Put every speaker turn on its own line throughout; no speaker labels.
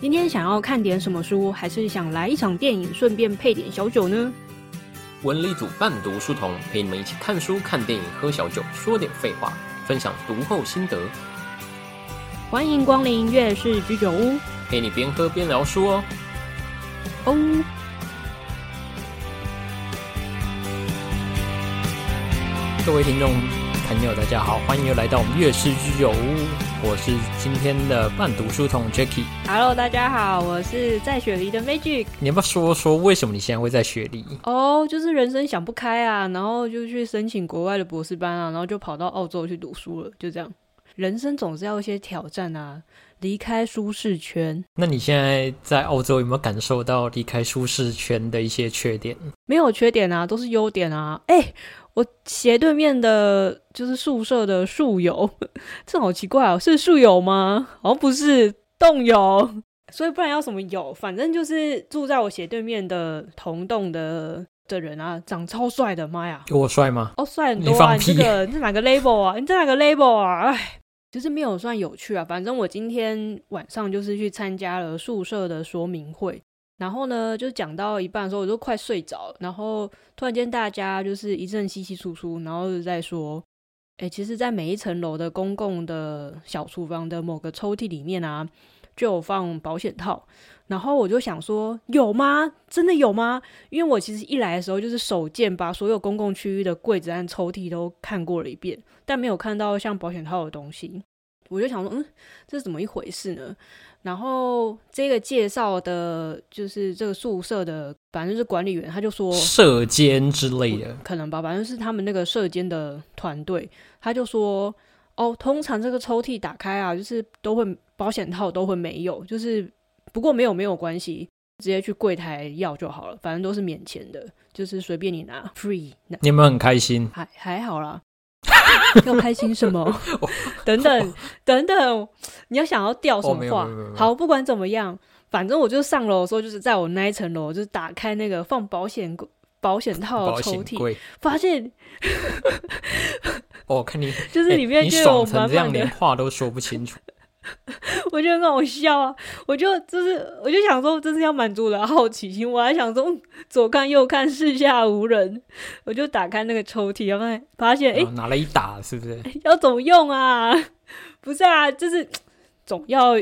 今天想要看点什么书，还是想来一场电影，顺便配点小酒呢？
文理组伴读书童陪你们一起看书、看电影、喝小酒，说点废话，分享读后心得，
欢迎光临月氏居酒屋
陪你边喝边聊书哦。
哦。
各位听众朋友，大家好，欢迎又来到我们月氏居酒屋，我是今天的半读书童 Jacky。
Hello，大家好，我是在雪梨的 Magic。
你要不要说说为什么你现在会在雪梨？
哦就是人生想不开啊，然后就去申请国外的博士班啊，然后就跑到澳洲去读书了，就这样。人生总是要一些挑战啊，离开舒适圈。
那你现在在澳洲有没有感受到离开舒适圈的一些缺点？
没有缺点啊，都是优点啊。哎、我斜对面的就是宿舍的宿友，这好奇怪哦，是宿友吗？好像不是，栋友。所以不然要什么友？反正就是住在我斜对面的同栋的的人啊，长超帅的，妈呀！
有我帅吗？
哦，帅很多啊！
你放
你这
屁
个你这哪个 label 啊？你这哪个 label 啊？哎，其实没有算有趣啊。反正我今天晚上就是去参加了宿舍的说明会，然后呢，就讲到一半的时候，我就快睡着。然后突然间大家就是一阵稀稀疏疏，然后就在说，哎，其实，在每一层楼的公共的小厨房的某个抽屉里面啊，就有放保险套。然后我就想说，有吗？真的有吗？因为我其实一来的时候就是手贱，把所有公共区域的柜子和抽屉都看过了一遍，但没有看到像保险套的东西。我就想说，嗯，这是怎么一回事呢？然后这个介绍的，就是这个宿舍的，反正就是管理员，他就说，
射监之类的，
可能吧，反正是他们那个社监的团队，他就说，哦，通常这个抽屉打开啊，就是都会保险套都会没有，就是不过没有没有关系，直接去柜台要就好了，反正都是免钱的，就是随便你拿，free，那
你有没有很开心？
还还好啦。要开心什么？等等等等，你要想要掉什
哦
么话？好，不管怎么样，反正我就上楼的时候，就是在我那一层楼，就是打开那个放保险保险套的抽屉，发现
哦，看你
就是里面就有满
这样，
满的，
连话都说不清楚。
我觉得很好笑啊！我就就是我就想说，这是要满足我的好奇心，我还想说嗯左看右看，四下无人，我就打开那个抽屉，然后发现哎、
拿了一打，是不是？
要怎么用啊？不是啊，就是总要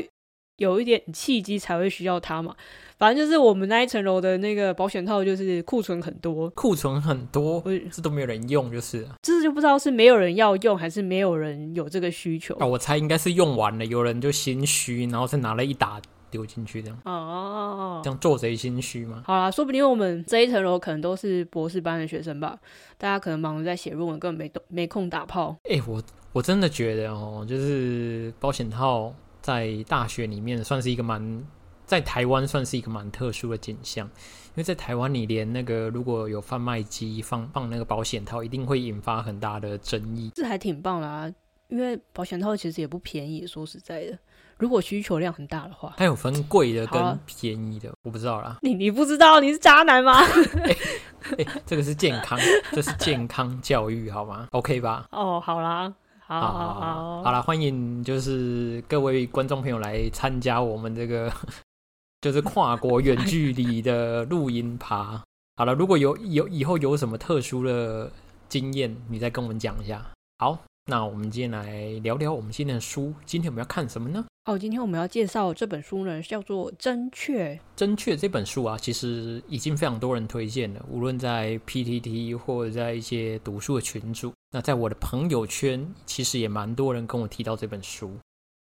有一点契机才会需要它嘛。反正就是我们那一层楼的那个保险套，就是库存很多，
库存很多
我，
这都没有人用，就是了
这就不知道是没有人要用，还是没有人有这个需求。
啊，我猜应该是用完了，有人就心虚，然后再拿了一打丢进去，这样
哦
这，样做贼心虚吗？
好啦，说不定我们这一层楼可能都是博士班的学生吧，大家可能忙着在写论文，根本没动没空打炮。
哎、我我真的觉得哦，就是保险套在大学里面算是一个蛮，在台湾算是一个蛮特殊的景象，因为在台湾你连那个如果有贩卖机放放那个保险套，一定会引发很大的争议。
这还挺棒啦，因为保险套其实也不便宜，说实在的，如果需求量很大的话。
它有分贵的跟便宜的，我不知道啦。
你你不知道你是渣男吗？
哎、这个是健康，这是健康教育，好吗？OK 吧？
哦，好啦，好好
好
好
好了，欢迎就是各位观众朋友来参加我们这个就是跨国远距离的录音趴。好了，如果有有以后有什么特殊的经验，你再跟我们讲一下。好，那我们今天来聊聊我们今天的书。今天我们要看什么呢？
哦，今天我们要介绍这本书呢，叫做《真确》。
真确这本书啊，其实已经非常多人推荐了，无论在 PTT 或者在一些读书的群组，那在我的朋友圈，其实也蛮多人跟我提到这本书。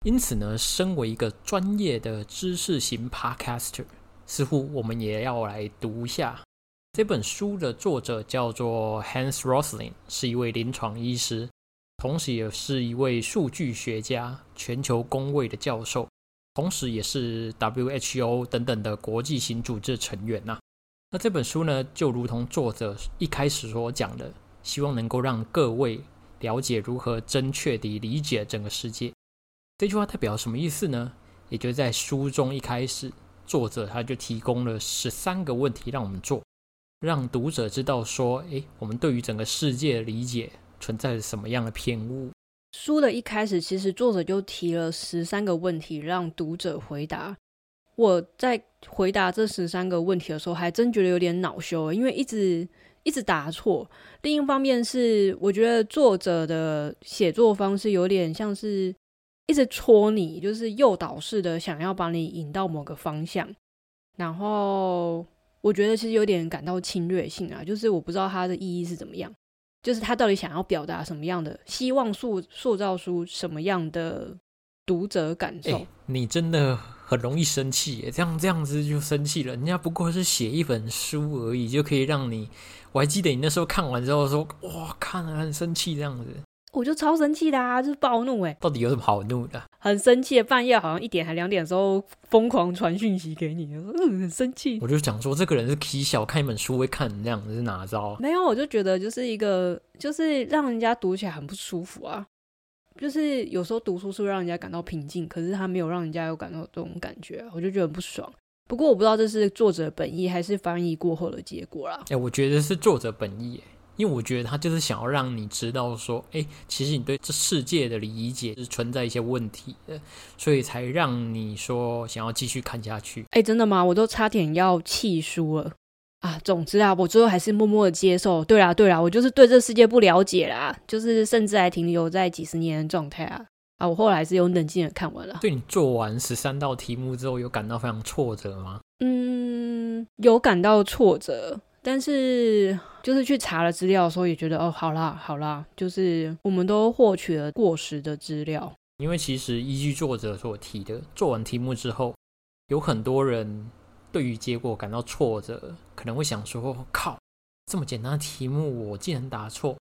因此呢，身为一个专业的知识型 Podcaster，似乎我们也要来读一下这本书的作者叫做 Hans Rosling，是一位临床医师，同时也是一位数据学家、全球工位的教授。同时也是 WHO 等等的国际型组织成员呐、那这本书呢，就如同作者一开始所讲的，希望能够让各位了解如何正确地理解整个世界。这句话代表什么意思呢？也就是在书中一开始，作者他就提供了十三个问题让我们做，让读者知道说，诶，我们对于整个世界的理解存在着什么样的偏误。
书的一开始，其实作者就提了十三个问题让读者回答。我在回答这十三个问题的时候，还真觉得有点恼羞，因为一直一直答错。另一方面是，我觉得作者的写作方式有点像是一直戳你，就是诱导式的，想要把你引到某个方向。然后我觉得其实有点感到侵略性啊，就是我不知道它的意义是怎么样，就是他到底想要表达什么样的，希望塑塑造出什么样的。读者感受，
你真的很容易生气耶！这样这样子就生气了。人家不过是写一本书而已，就可以让你。我还记得你那时候看完之后说：“哇，看了很生气。”这样子，
我就超生气的啊，就是暴怒哎！
到底有什么好怒的？
很生气，半夜好像一点还两点的时候疯狂传讯息给你，嗯，很生气。
我就想说，这个人是皮小，看一本书会看那样子是哪招？
没有，我就觉得就是一个，就是让人家读起来很不舒服啊。就是有时候读书是会让人家感到平静，可是他没有让人家有感到这种感觉，我就觉得很不爽。不过我不知道这是作者本意还是翻译过后的结果啦。
哎，我觉得是作者本意，因为我觉得他就是想要让你知道说，哎，其实你对这世界的理解是存在一些问题的，所以才让你说想要继续看下去。
哎，真的吗？我都差点要气输了。啊，总之啊，我最后还是默默的接受。对啦，对啦，我就是对这世界不了解啦，就是甚至还停留在几十年的状态啊。啊，我后来是有冷静的看完了。
对你做完十三道题目之后，有感到非常挫折吗？
嗯，有感到挫折，但是就是去查了资料的时候，也觉得哦，好啦，好啦，就是我们都获取了过时的资料。
因为其实依据作者所提的，做完题目之后，有很多人。对于结果感到挫折，可能会想说：“靠，这么简单的题目我竟然答错。”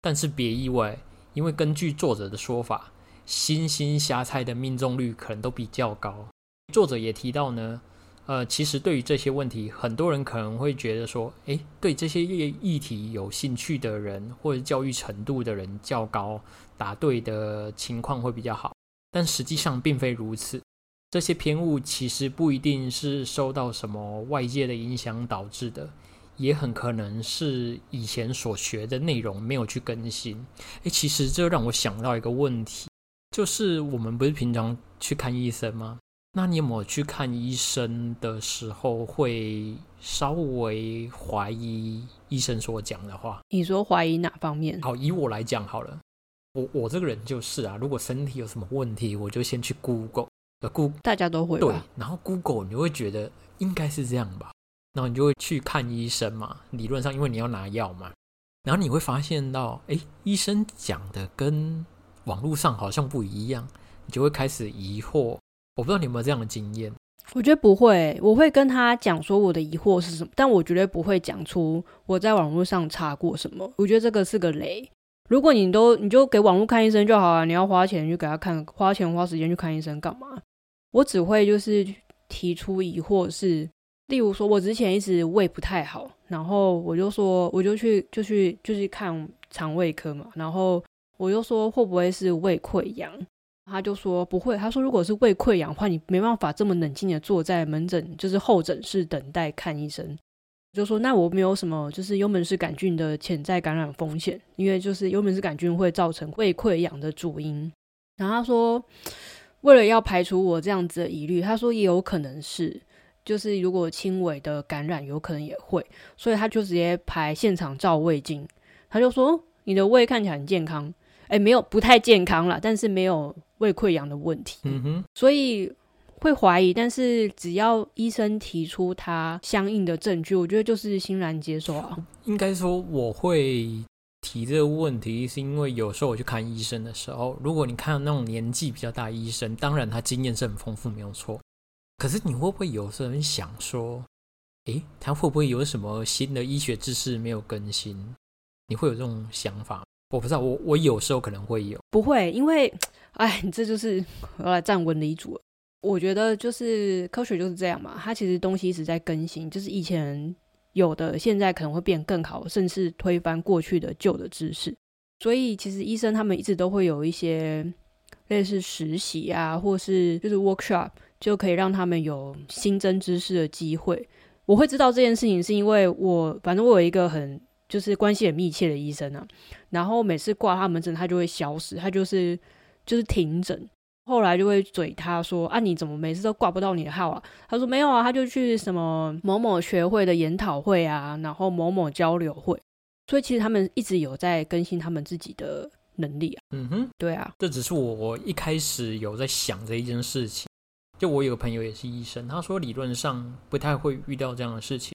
但是别意外，因为根据作者的说法，星星瞎猜的命中率可能都比较高。作者也提到呢，呃，其实对于这些问题，很多人可能会觉得说：“诶，对这些议议题有兴趣的人，或者教育程度的人较高，答对的情况会比较好。”但实际上并非如此。这些偏误其实不一定是受到什么外界的影响导致的，也很可能是以前所学的内容没有去更新。诶，其实这让我想到一个问题，就是我们不是平常去看医生吗？那你有没有去看医生的时候会稍微怀疑医生所讲的话？
你说怀疑哪方面？
好，以我来讲好了，我我这个人就是啊，如果身体有什么问题，我就先去 Google。Google
大家都会
对，然后 Google 你会觉得应该是这样吧，然后你就会去看医生嘛。理论上，因为你要拿药嘛，然后你会发现到，哎，医生讲的跟网络上好像不一样，你就会开始疑惑。我不知道你有没有这样的经验？
我觉得不会，我会跟他讲说我的疑惑是什么，但我绝对不会讲出我在网络上查过什么。我觉得这个是个雷。如果你都你就给网络看医生就好了，你要花钱去给他看，花钱花时间去看医生干嘛？我只会就是提出疑惑，是例如说，我之前一直胃不太好，然后我就说，我就去就去就去看肠胃科嘛，然后我就说会不会是胃溃疡？他就说不会，他说如果是胃溃疡的话，你没办法这么冷静的坐在门诊就是候诊室等待看医生。就说那我没有什么就是幽门氏杆菌的潜在感染风险，因为就是幽门氏杆菌会造成胃溃疡的主因。然后他说。为了要排除我这样子的疑虑，他说也有可能是，就是如果轻微的感染，有可能也会，所以他就直接排现场照胃镜，他就说你的胃看起来很健康，哎，没有不太健康了，但是没有胃溃疡的问题，
嗯哼，
所以会怀疑，但是只要医生提出他相应的证据，我觉得就是欣然接受啊。
应该说我会。提这个问题，是因为有时候我去看医生的时候，如果你看到那种年纪比较大医生，当然他经验是很丰富，没有错。可是你会不会有时候想说，诶，他会不会有什么新的医学知识没有更新？你会有这种想法？我不知道，我我有时候可能会有，
不会，因为，哎，你这就是我来站稳理主。我觉得就是科学就是这样嘛，它其实东西一直在更新，就是以前。有的现在可能会变更好，甚至推翻过去的旧的知识。所以其实医生他们一直都会有一些类似实习啊，或是就是 workshop，就可以让他们有新增知识的机会。我会知道这件事情，是因为我反正我有一个很就是关系很密切的医生啊，然后每次挂他门诊，他就会消失，他就是就是停诊。后来就会嘴他说啊，你怎么每次都挂不到你的号啊？他说没有啊，他就去什么某某学会的研讨会啊，然后某某交流会，所以其实他们一直有在更新他们自己的能力啊。
嗯哼，
对啊，
这只是我一开始有在想这一件事情。就我有个朋友也是医生，他说理论上不太会遇到这样的事情，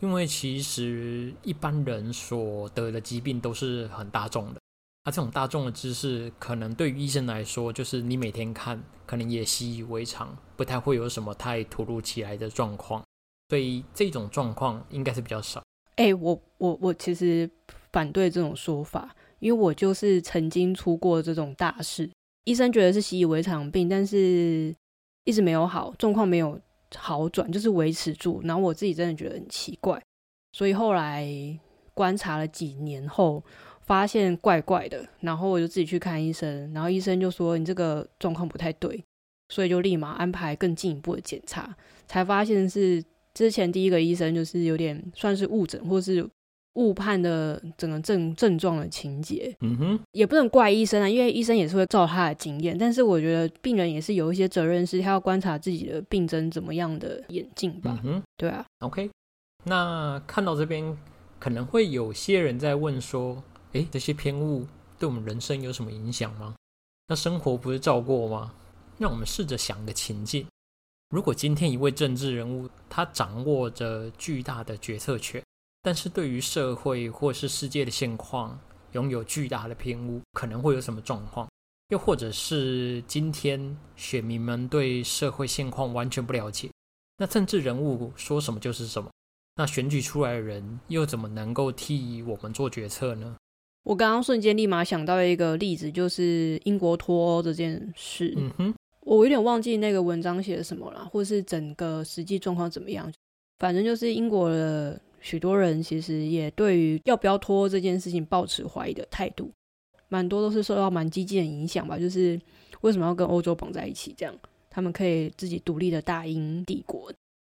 因为其实一般人所得的疾病都是很大众的。那这种大众的知识，可能对于医生来说，就是你每天看，可能也习以为常，不太会有什么太突如其来的状况，所以这种状况应该是比较少。
哎，我我我其实反对这种说法，因为我就是曾经出过这种大事，医生觉得是习以为常病，但是一直没有好，状况没有好转，就是维持住，然后我自己真的觉得很奇怪，所以后来观察了几年后。发现怪怪的，然后我就自己去看医生，然后医生就说你这个状况不太对，所以就立马安排更进一步的检查，才发现是之前第一个医生就是有点算是误诊或是误判的整个症症状的情节。
嗯哼，
也不能怪医生啊，因为医生也是会照他的经验，但是我觉得病人也是有一些责任，是他要观察自己的病症怎么样的眼镜吧。
嗯哼，
对啊。
OK，那看到这边可能会有些人在问说。诶，这些偏误对我们人生有什么影响吗？那生活不是照过吗？让我们试着想个情境：如果今天一位政治人物他掌握着巨大的决策权，但是对于社会或是世界的现况拥有巨大的偏误，可能会有什么状况？又或者是今天选民们对社会现况完全不了解，那政治人物说什么就是什么？那选举出来的人又怎么能够替我们做决策呢？
我刚刚瞬间立马想到一个例子，就是英国脱欧这件事。
嗯哼，
我有点忘记那个文章写的什么了，或是整个实际状况怎么样。反正就是英国的许多人其实也对于要不要脱欧这件事情抱持怀疑的态度，蛮多都是受到蛮激进的影响吧。就是为什么要跟欧洲绑在一起？这样他们可以自己独立的大英帝国。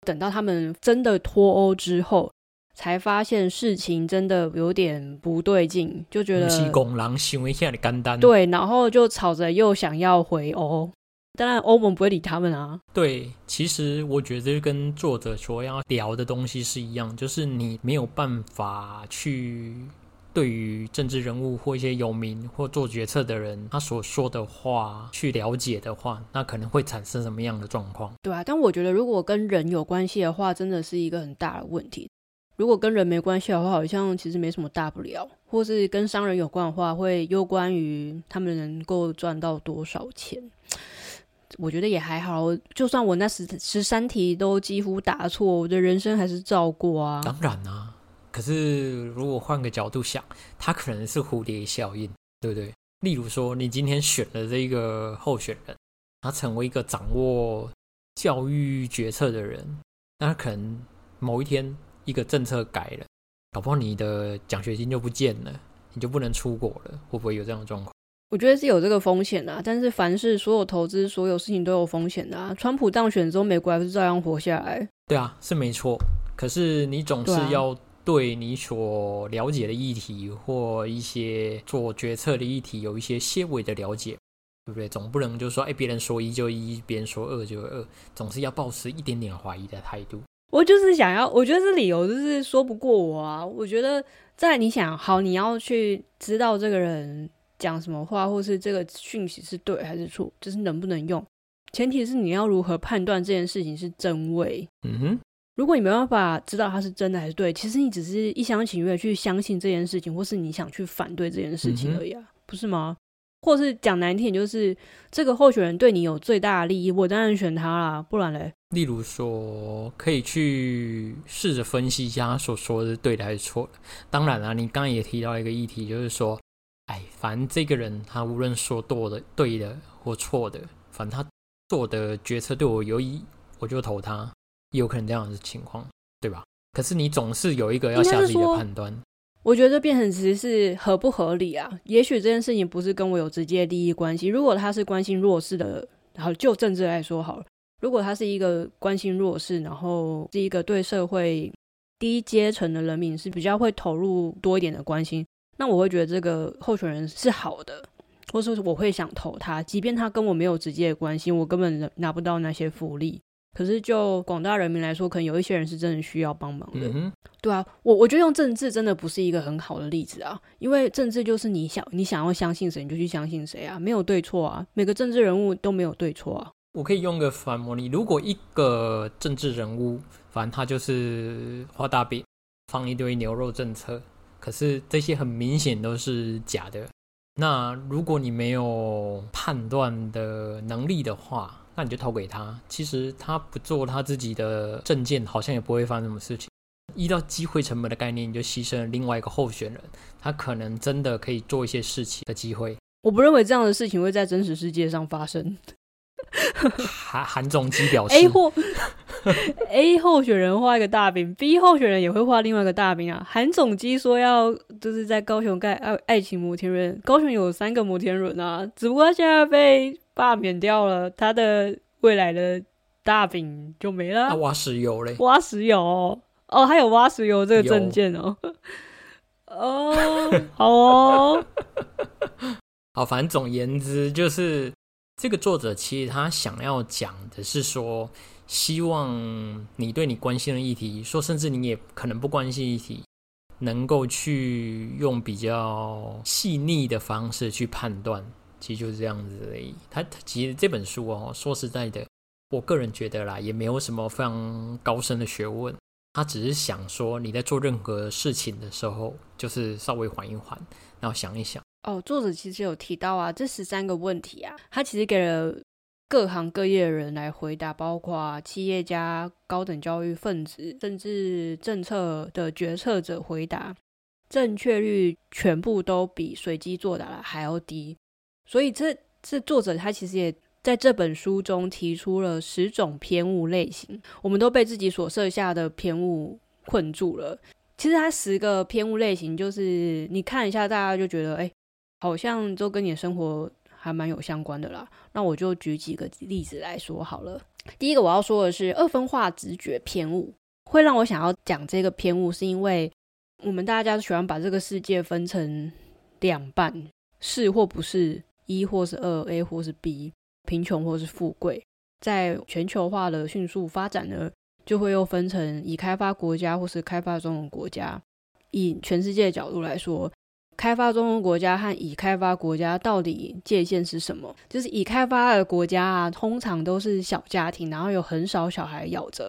等到他们真的脱欧之后。才发现事情真的有点不对劲，就觉得
是公狼行为下的干单。
对，然后就吵着又想要回欧，当然欧盟不会理他们啊。
对，其实我觉得跟作者所要聊的东西是一样，就是你没有办法去对于政治人物或一些有名或做决策的人他所说的话去了解的话，那可能会产生什么样的状况？
对啊，但我觉得如果跟人有关系的话，真的是一个很大的问题。如果跟人没关系的话，好像其实没什么大不了；或是跟商人有关的话，会攸关于他们能够赚到多少钱。我觉得也还好，就算我那十十三题都几乎答错，我的人生还是照过啊。
当然啊，可是如果换个角度想，它可能是蝴蝶效应，对不对？例如说，你今天选了这一个候选人，他成为一个掌握教育决策的人，那可能某一天。一个政策改了，搞不好你的奖学金就不见了，你就不能出国了，会不会有这样的状况？
我觉得是有这个风险的，但是凡是所有投资、所有事情都有风险的啊。川普当选之后，美国还是照样活下来。
对啊，是没错。可是你总是要对你所了解的议题或一些做决策的议题有一些些微的了解，对不对？总不能就说，哎，别人说一就一，别人说二就二，总是要保持一点点怀疑的态度。
我就是想要，我觉得这理由就是说不过我啊。我觉得在你想好，你要去知道这个人讲什么话，或是这个讯息是对还是错，就是能不能用。前提是你要如何判断这件事情是真伪。
嗯哼，
如果你没办法知道它是真的还是对，其实你只是一厢情愿去相信这件事情，或是你想去反对这件事情而已啊，不是吗？或是讲难听点，就是这个候选人对你有最大的利益，我当然选他啦，不然嘞。
例如说，可以去试着分析一下他所说的是对的还是错的。当然了，你刚刚也提到一个议题，就是说，哎，反正这个人他无论说多的、对的或错的，反正他做的决策对我有益，我就投他，有可能这样的情况，对吧？可是你总是有一个要下自己的判断。
我觉得变成其实是合不合理啊？也许这件事情不是跟我有直接利益关系。如果他是关心弱势的，然后就政治来说好了，如果他是一个关心弱势，然后是一个对社会低阶层的人民是比较会投入多一点的关心，那我会觉得这个候选人是好的。或是我会想投他，即便他跟我没有直接的关系，我根本拿不到那些福利。可是就广大人民来说，可能有一些人是真的需要帮忙的。
嗯，
对啊，我我觉得用政治真的不是一个很好的例子啊，因为政治就是你想你想要相信谁你就去相信谁啊，没有对错啊，每个政治人物都没有对错啊。
我可以用个反模拟，如果一个政治人物，反正他就是画大饼，放一堆牛肉政策，可是这些很明显都是假的。那如果你没有判断的能力的话，那你就投给他。其实他不做他自己的证件，好像也不会发生什么事情。依照机会成本的概念，你就牺牲了另外一个候选人，他可能真的可以做一些事情的机会。
我不认为这样的事情会在真实世界上发生。
韩韩总机表示
，A 或 A 候选人画一个大饼，B 候选人也会画另外一个大饼啊。韩总机说要就是在高雄盖爱爱情摩天轮，高雄有三个摩天轮啊，只不过他现在被罢免掉了，他的未来的大饼就没了。
挖石油嘞？
挖石油哦，还有挖石油这个证件哦。哦，好哦，
好，反正总言之就是。这个作者其实他想要讲的是说，希望你对你关心的议题，说甚至你也可能不关心议题，能够去用比较细腻的方式去判断，其实就是这样子而已。他他其实这本书哦，说实在的，我个人觉得啦，也没有什么非常高深的学问。他只是想说，你在做任何事情的时候，就是稍微缓一缓，然后想一想。
哦，作者其实有提到啊，这十三个问题啊，他其实给了各行各业的人来回答，包括企业家、高等教育分子，甚至政策的决策者回答，正确率全部都比随机作答的还要低。所以这这作者他其实也在这本书中提出了十种偏误类型，我们都被自己所设下的偏误困住了。其实它十个偏误类型，就是你看一下，大家就觉得，哎。好像都跟你的生活还蛮有相关的啦。那我就举几个例子来说好了。第一个我要说的是二分化直觉偏误，会让我想要讲这个偏误，是因为我们大家喜欢把这个世界分成两半，是或不是，一或是二，A 或是 B，贫穷或是富贵。在全球化的迅速发展呢，就会又分成已开发国家或是开发中的国家。以全世界的角度来说。开发中国家和已开发国家到底界限是什么？就是已开发的国家啊，通常都是小家庭，然后有很少小孩咬着；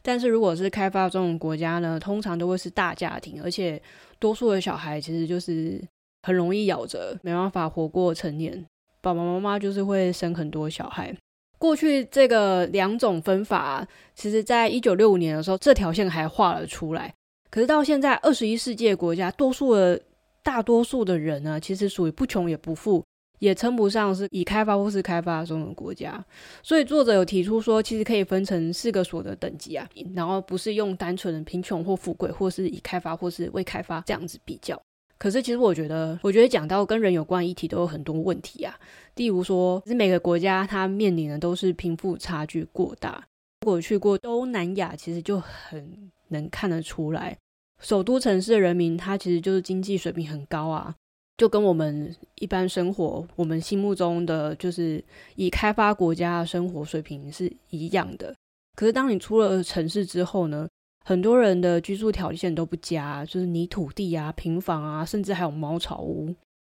但是如果是开发中国家呢，通常都会是大家庭，而且多数的小孩其实就是很容易咬着，没办法活过成年。爸爸妈妈就是会生很多小孩。过去这个两种分法，其实在一九六五年的时候，这条线还画了出来。可是到现在二十一世纪国家，多数的大多数的人呢，其实属于不穷也不富，也称不上是已开发或是开发中的国家。所以作者有提出说，其实可以分成四个所得等级啊，然后不是用单纯的贫穷或富贵，或是已开发或是未开发这样子比较。可是其实我觉得，我觉得讲到跟人有关议题都有很多问题啊。例如说，是每个国家它面临的都是贫富差距过大。如果去过东南亚，其实就很能看得出来。首都城市的人民，他其实就是经济水平很高啊，就跟我们一般生活，我们心目中的就是以开发国家的生活水平是一样的。可是当你出了城市之后呢，很多人的居住条件都不佳，就是泥土地啊、平房啊，甚至还有茅草屋。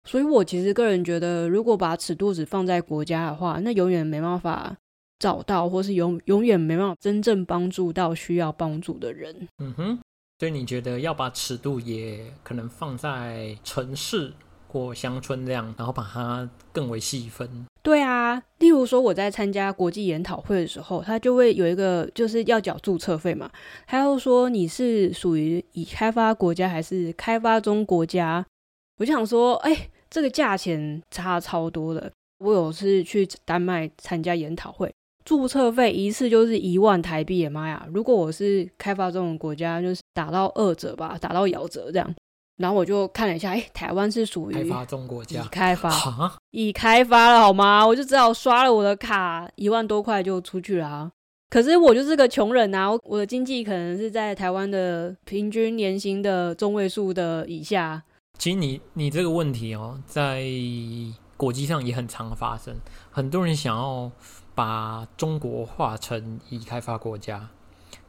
所以我其实个人觉得，如果把尺度只放在国家的话，那永远没办法找到，或是永永远没办法真正帮助到需要帮助的人。
嗯哼。所以你觉得要把尺度也可能放在城市或乡村这样，然后把它更为细分？
对啊，例如说我在参加国际研讨会的时候，他就会有一个就是要缴注册费嘛，他又说你是属于已开发国家还是开发中国家？我就想说，哎，这个价钱差超多的。我有次去丹麦参加研讨会。注册费一次就是一万台币，妈呀！如果我是开发这种国家，就是打到二折吧，打到咬折这样。然后我就看了一下，哎，台湾是属于
开发中国家，
已开发，已开发了好吗？我就只好刷了我的卡，一万多块就出去了啊。可是我就是个穷人啊，我的经济可能是在台湾的平均年薪的中位数的以下。
其实你你这个问题哦，在国际上也很常发生。很多人想要把中国划成已开发国家，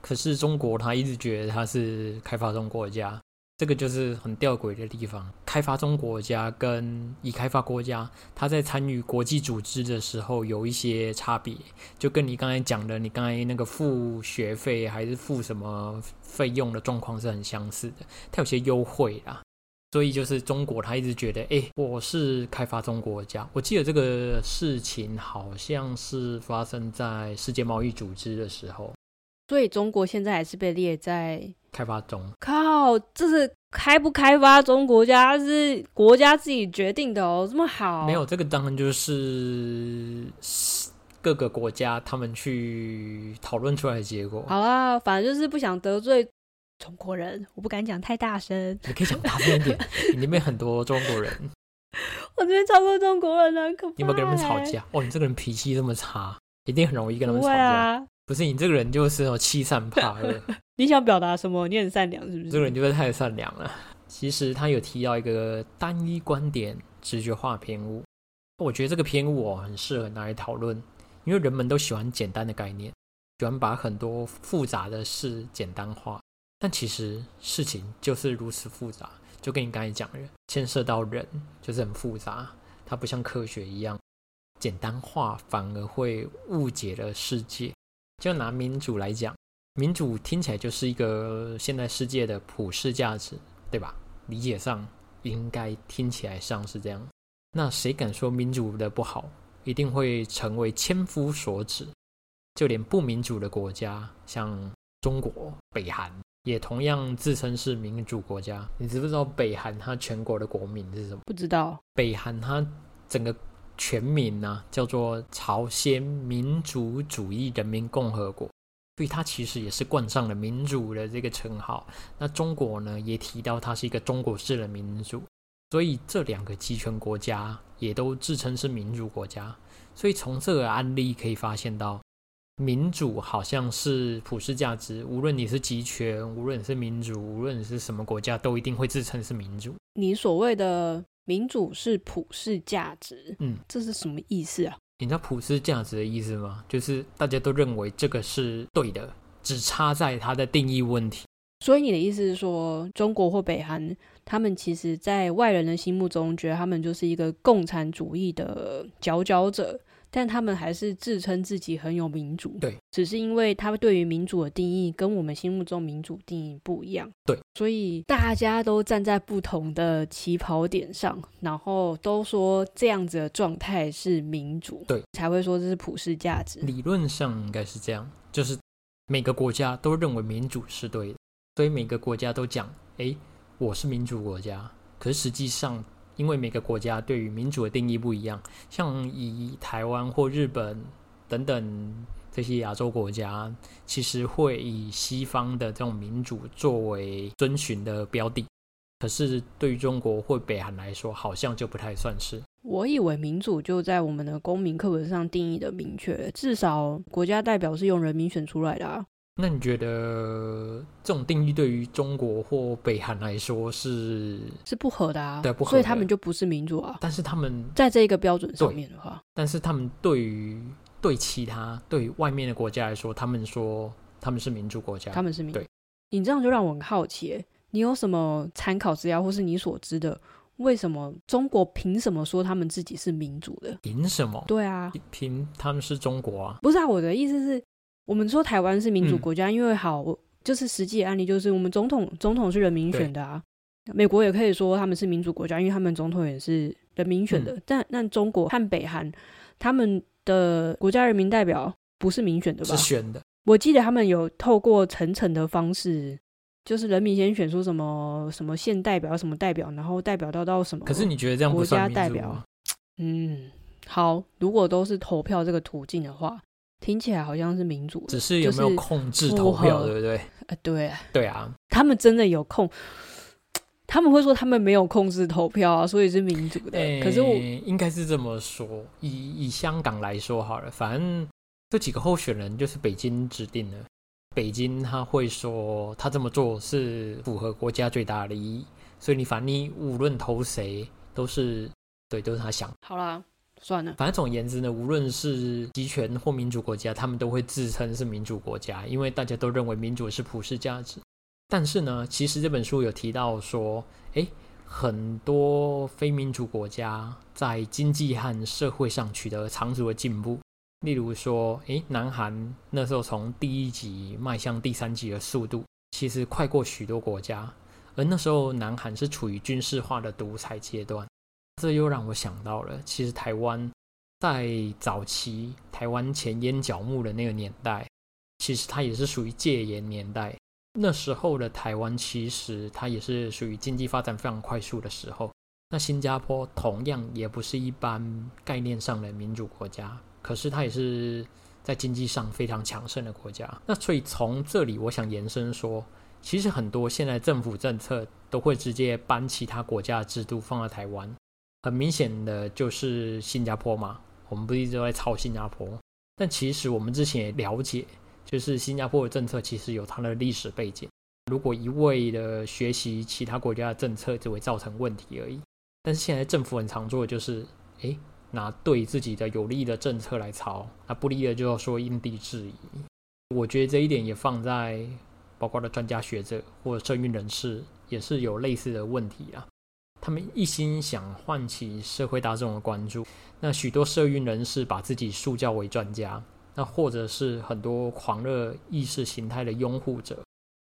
可是中国他一直觉得他是开发中国家。这个就是很吊诡的地方。开发中国家跟已开发国家，它在参与国际组织的时候有一些差别，就跟你刚才讲的，你刚才那个付学费还是付什么费用的状况是很相似的。它有些优惠啦，所以就是中国，他一直觉得，哎，我是开发中国家。我记得这个事情好像是发生在世界贸易组织的时候。
所以中国现在还是被列在
开发中。
靠，这是开不开发中国家是国家自己决定的哦，这么好？
没有，这个当然就是各个国家他们去讨论出来的结果。
好啦，反正就是不想得罪中国人，我不敢讲太大声。
你可以讲大声一点，你那边很多中国人。
我这边超多中国人呢，可
你有没有跟他们吵架？哦，你这个人脾气这么差，一定很容易跟他们吵架。不是你这个人就是有欺善怕恶。
你想表达什么？你很善良是不是？
这个人就是太善良了。其实他有提到一个单一观点直觉化偏误，我觉得这个偏误哦很适合拿来讨论，因为人们都喜欢简单的概念，喜欢把很多复杂的事简单化。但其实事情就是如此复杂，就跟你刚才讲的，牵涉到人就是很复杂，它不像科学一样简单化，反而会误解了世界。就拿民主来讲，民主听起来就是一个现代世界的普世价值，对吧？理解上应该听起来像是这样。那谁敢说民主的不好，一定会成为千夫所指？就连不民主的国家，像中国、北韩，也同样自称是民主国家。你知不知道北韩它全国的国民是什么？
不知道。
北韩它整个。全名呢叫做朝鲜民主主义人民共和国，所以它其实也是冠上了民主的这个称号。那中国呢也提到它是一个中国式的民主，所以这两个集权国家也都自称是民主国家。所以从这个案例可以发现到，民主好像是普世价值，无论你是集权，无论你是民主，无论你是什么国家，都一定会自称是民主。
你所谓的。民主是普世价值，
嗯，
这是什么意思啊？
你知道普世价值的意思吗？就是大家都认为这个是对的，只差在它的定义问题。
所以你的意思是说，中国或北韩，他们其实在外人的心目中，觉得他们就是一个共产主义的佼佼者。但他们还是自称自己很有民主，
对，
只是因为他们对于民主的定义跟我们心目中民主定义不一样，
对，
所以大家都站在不同的起跑点上，然后都说这样子的状态是民主，
对，
才会说这是普世价值。
理论上应该是这样，就是每个国家都认为民主是对的，所以每个国家都讲，哎，我是民主国家，可是实际上。因为每个国家对于民主的定义不一样，像以台湾或日本等等这些亚洲国家，其实会以西方的这种民主作为遵循的标的。可是对于中国或北韩来说，好像就不太算是。
我以为民主就在我们的公民课本上定义的明确，至少国家代表是用人民选出来的啊。
那你觉得这种定义对于中国或北韩来说是
是不合的啊？
对，不合，
所以他们就不是民主啊。
但是他们
在这一个标准上面的话，
但是他们对于对其他对于外面的国家来说，他们说他们是民主国家，
他们是民。
对，
你这样就让我很好奇，你有什么参考资料，或是你所知的，为什么中国凭什么说他们自己是民主的？
凭什么？
对啊，
凭他们是中国啊？
不是啊，我的意思是。我们说台湾是民主国家，因为好，就是实际案例就是我们总统总统是人民选的啊。美国也可以说他们是民主国家，因为他们总统也是人民选的。但那中国和北韩他们的国家人民代表不是民选的吧？
是选的。
我记得他们有透过层层的方式，就是人民先选出什么什么县代表、什么代表，然后代表到到什么。
可是你觉得这样
国家代表？嗯，好，如果都是投票这个途径的话。听起来好像是民主，
只是有没有控制投票，对不对？
呃，对，
对啊，
他们真的有控，他们会说他们没有控制投票啊，所以是民主的。可是我
应该是这么说，以以香港来说好了，反正这几个候选人就是北京指定的，北京他会说他这么做是符合国家最大的利益，所以你反正你无论投谁都是对，都是他想。
好啦，算了。
反正总而言之呢，无论是集权或民主国家，他们都会自称是民主国家，因为大家都认为民主是普世价值。但是呢，其实这本书有提到说，诶，很多非民主国家在经济和社会上取得长足的进步。例如说，诶，南韩那时候从第一级迈向第三级的速度，其实快过许多国家。而那时候，南韩是处于军事化的独裁阶段。这又让我想到了，其实台湾在早期台湾前烟角木的那个年代，其实它也是属于戒严年代。那时候的台湾，其实它也是属于经济发展非常快速的时候。那新加坡同样也不是一般概念上的民主国家，可是它也是在经济上非常强盛的国家。那所以从这里，我想延伸说，其实很多现在政府政策都会直接搬其他国家的制度放到台湾。很明显的就是新加坡嘛，我们不一直都在抄新加坡，但其实我们之前也了解，就是新加坡的政策其实有它的历史背景。如果一味的学习其他国家的政策，只会造成问题而已。但是现在政府很常做的就是，诶，拿对自己的有利的政策来抄，那不利的就要说因地制宜。我觉得这一点也放在包括的专家学者或者社运人士，也是有类似的问题啊。他们一心想唤起社会大众的关注，那许多社运人士把自己塑教为专家，那或者是很多狂热意识形态的拥护者，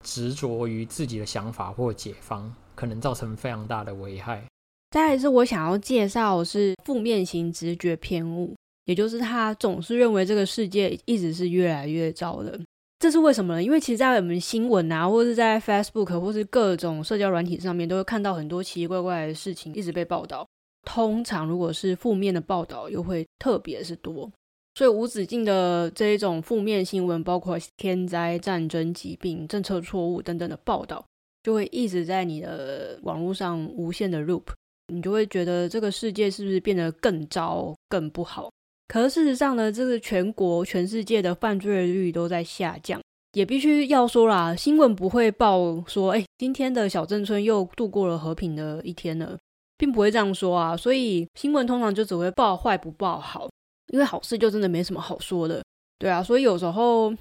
执着于自己的想法或解方，可能造成非常大的危害。
再来是我想要介绍是负面型直觉偏误，也就是他总是认为这个世界一直是越来越糟的。这是为什么呢？因为其实，在我们新闻啊，或者是在 Facebook 或是各种社交软体上面，都会看到很多奇奇怪怪的事情一直被报道。通常，如果是负面的报道，又会特别是多。所以，无止境的这一种负面新闻，包括天灾、战争、疾病、政策错误等等的报道，就会一直在你的网络上无限的 loop。你就会觉得这个世界是不是变得更糟、更不好？可是事实上呢，这个全国、全世界的犯罪率都在下降，也必须要说啦，新闻不会报说，哎，今天的小镇村又度过了和平的一天了，并不会这样说啊。所以新闻通常就只会报坏不报好，因为好事就真的没什么好说的，对啊。所以有时候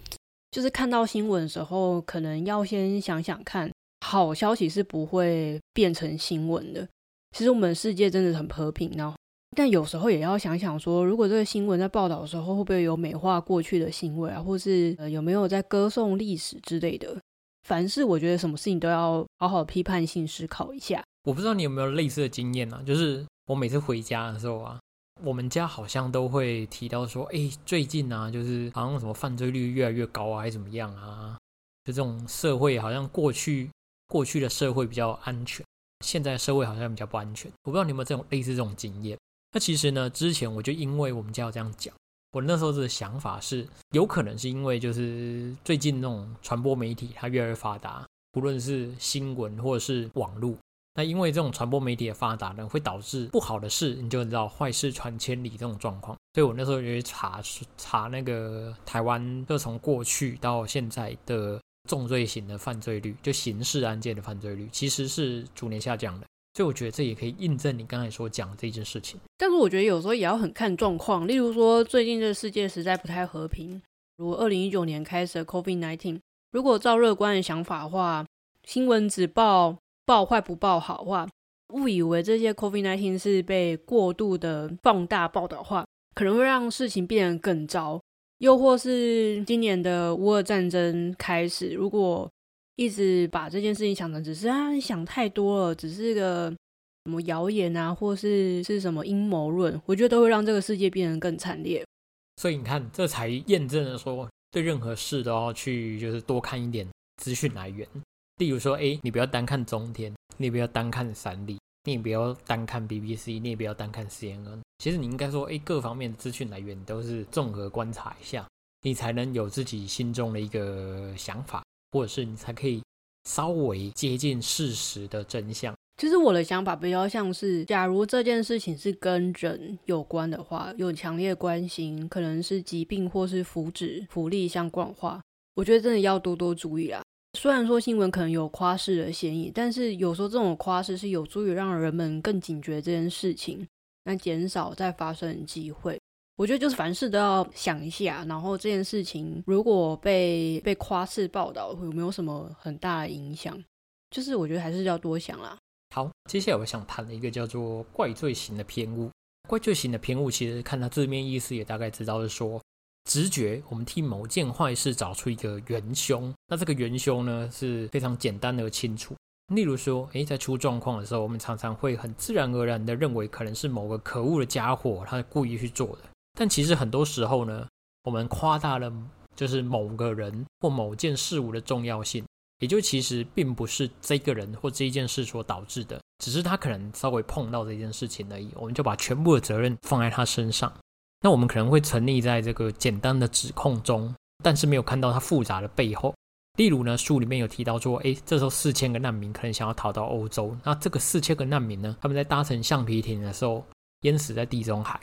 就是看到新闻的时候，可能要先想想看，好消息是不会变成新闻的。其实我们世界真的很和平，然后。但有时候也要想想说，如果这个新闻在报道的时候，会不会有美化过去的行为啊，或是呃有没有在歌颂历史之类的？凡是我觉得什么事情都要好好批判性思考一下。
我不知道你有没有类似的经验啊？就是我每次回家的时候啊，我们家好像都会提到说，哎，最近啊，就是好像什么犯罪率越来越高啊，还是怎么样啊？就这种社会好像过去过去的社会比较安全，现在社会好像比较不安全。我不知道你有没有这种类似这种经验。那其实呢，之前我就因为我们家要这样讲，我那时候的想法是，有可能是因为就是最近那种传播媒体它越来越发达，不论是新闻或者是网络，那因为这种传播媒体的发达呢，会导致不好的事，你就知道坏事传千里这种状况。所以我那时候就去查查那个台湾，就从过去到现在的重罪型的犯罪率，就刑事案件的犯罪率，其实是逐年下降的。所以我觉得这也可以印证你刚才所讲的这件事情。
但是我觉得有时候也要很看状况，例如说最近这世界实在不太和平，如二零一九年开始的 COVID nineteen，如果照乐观的想法的话，新闻只报报坏不报好话，误以为这些 COVID nineteen 是被过度的放大报道化，可能会让事情变得更糟。又或是今年的乌俄战争开始，如果一直把这件事情想成只是啊想太多了，只是个什么谣言啊，或是是什么阴谋论，我觉得都会让这个世界变得更惨烈。
所以你看，这才验证了说，对任何事都要去就是多看一点资讯来源。例如说，哎，你不要单看中天，你也不要单看三立，你也不要单看 BBC，你也不要单看 CNN。其实你应该说，哎，各方面的资讯来源都是综合观察一下，你才能有自己心中的一个想法。或者是你才可以稍微接近事实的真相。
其实我的想法比较像是，假如这件事情是跟人有关的话，有强烈关心，可能是疾病或是福祉、福利相关的话，我觉得真的要多多注意啦。虽然说新闻可能有夸饰的嫌疑，但是有时候这种夸饰是有助于让人们更警觉这件事情。那减少再发生的机会。我觉得就是凡事都要想一下，然后这件事情如果被被夸式报道，有没有什么很大的影响？就是我觉得还是要多想啦。
好，接下来我想谈的一个叫做怪罪型的偏误。怪罪型的偏误，其实看它字面意思也大概知道是说，直觉我们替某件坏事找出一个元凶。那这个元凶呢是非常简单而清楚。例如说，诶，在出状况的时候，我们常常会很自然而然的认为可能是某个可恶的家伙他故意去做的。但其实很多时候呢，我们夸大了就是某个人或某件事物的重要性，也就其实并不是这个人或这一件事所导致的，只是他可能稍微碰到这件事情而已，我们就把全部的责任放在他身上。那我们可能会沉溺在这个简单的指控中，但是没有看到它复杂的背后。例如呢，书里面有提到说，诶，这时候四千个难民可能想要逃到欧洲，那这个四千个难民呢，他们在搭乘橡皮艇的时候淹死在地中海。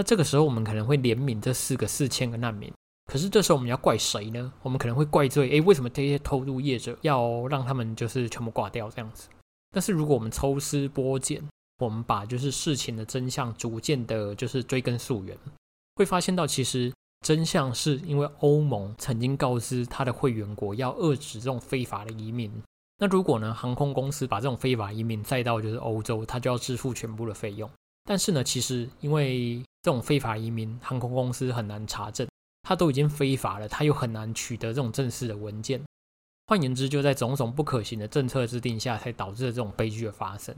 那这个时候，我们可能会怜悯这四个四千个难民。可是这时候，我们要怪谁呢？我们可能会怪罪：诶，为什么这些偷渡业者要让他们就是全部挂掉这样子？但是如果我们抽丝剥茧，我们把就是事情的真相逐渐的，就是追根溯源，会发现到其实真相是因为欧盟曾经告知他的会员国要遏制这种非法的移民。那如果呢，航空公司把这种非法移民载到就是欧洲，他就要支付全部的费用。但是呢，其实因为这种非法移民，航空公司很难查证，他都已经非法了，他又很难取得这种正式的文件。换言之，就在种种不可行的政策制定下，才导致了这种悲剧的发生。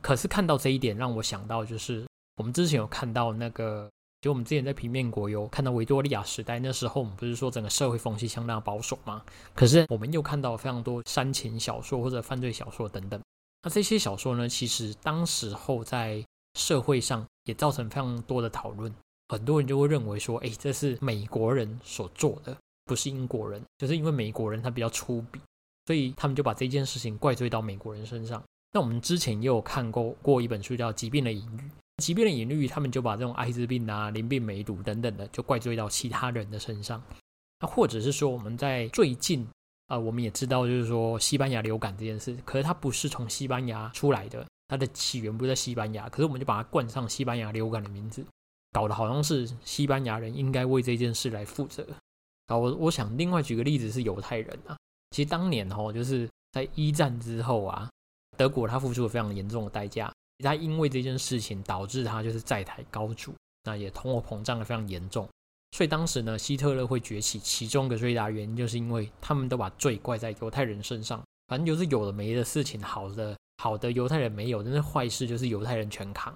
可是看到这一点，让我想到就是我们之前有看到那个，就我们之前在平面国有看到维多利亚时代，那时候我们不是说整个社会风气相当保守吗？可是我们又看到非常多煽情小说或者犯罪小说等等。那这些小说呢，其实当时候在社会上也造成非常多的讨论，很多人就会认为说，哎，这是美国人所做的，不是英国人，就是因为美国人他比较粗鄙，所以他们就把这件事情怪罪到美国人身上。那我们之前也有看过过一本书叫《疾病的隐喻》，疾病的隐喻，他们就把这种艾滋病啊、淋病、梅毒等等的，就怪罪到其他人的身上。那或者是说，我们在最近啊，我们也知道，就是说西班牙流感这件事，可是它不是从西班牙出来的。它的起源不在西班牙，可是我们就把它冠上西班牙流感的名字，搞得好像是西班牙人应该为这件事来负责。啊，我我想另外举个例子是犹太人啊，其实当年哦，就是在一战之后啊，德国他付出了非常严重的代价，他因为这件事情导致他就是债台高筑，那也通货膨胀的非常严重，所以当时呢，希特勒会崛起，其中一个最大原因就是因为他们都把罪怪在犹太人身上，反正就是有的没的事情，好的。好的犹太人没有，但是坏事就是犹太人全扛。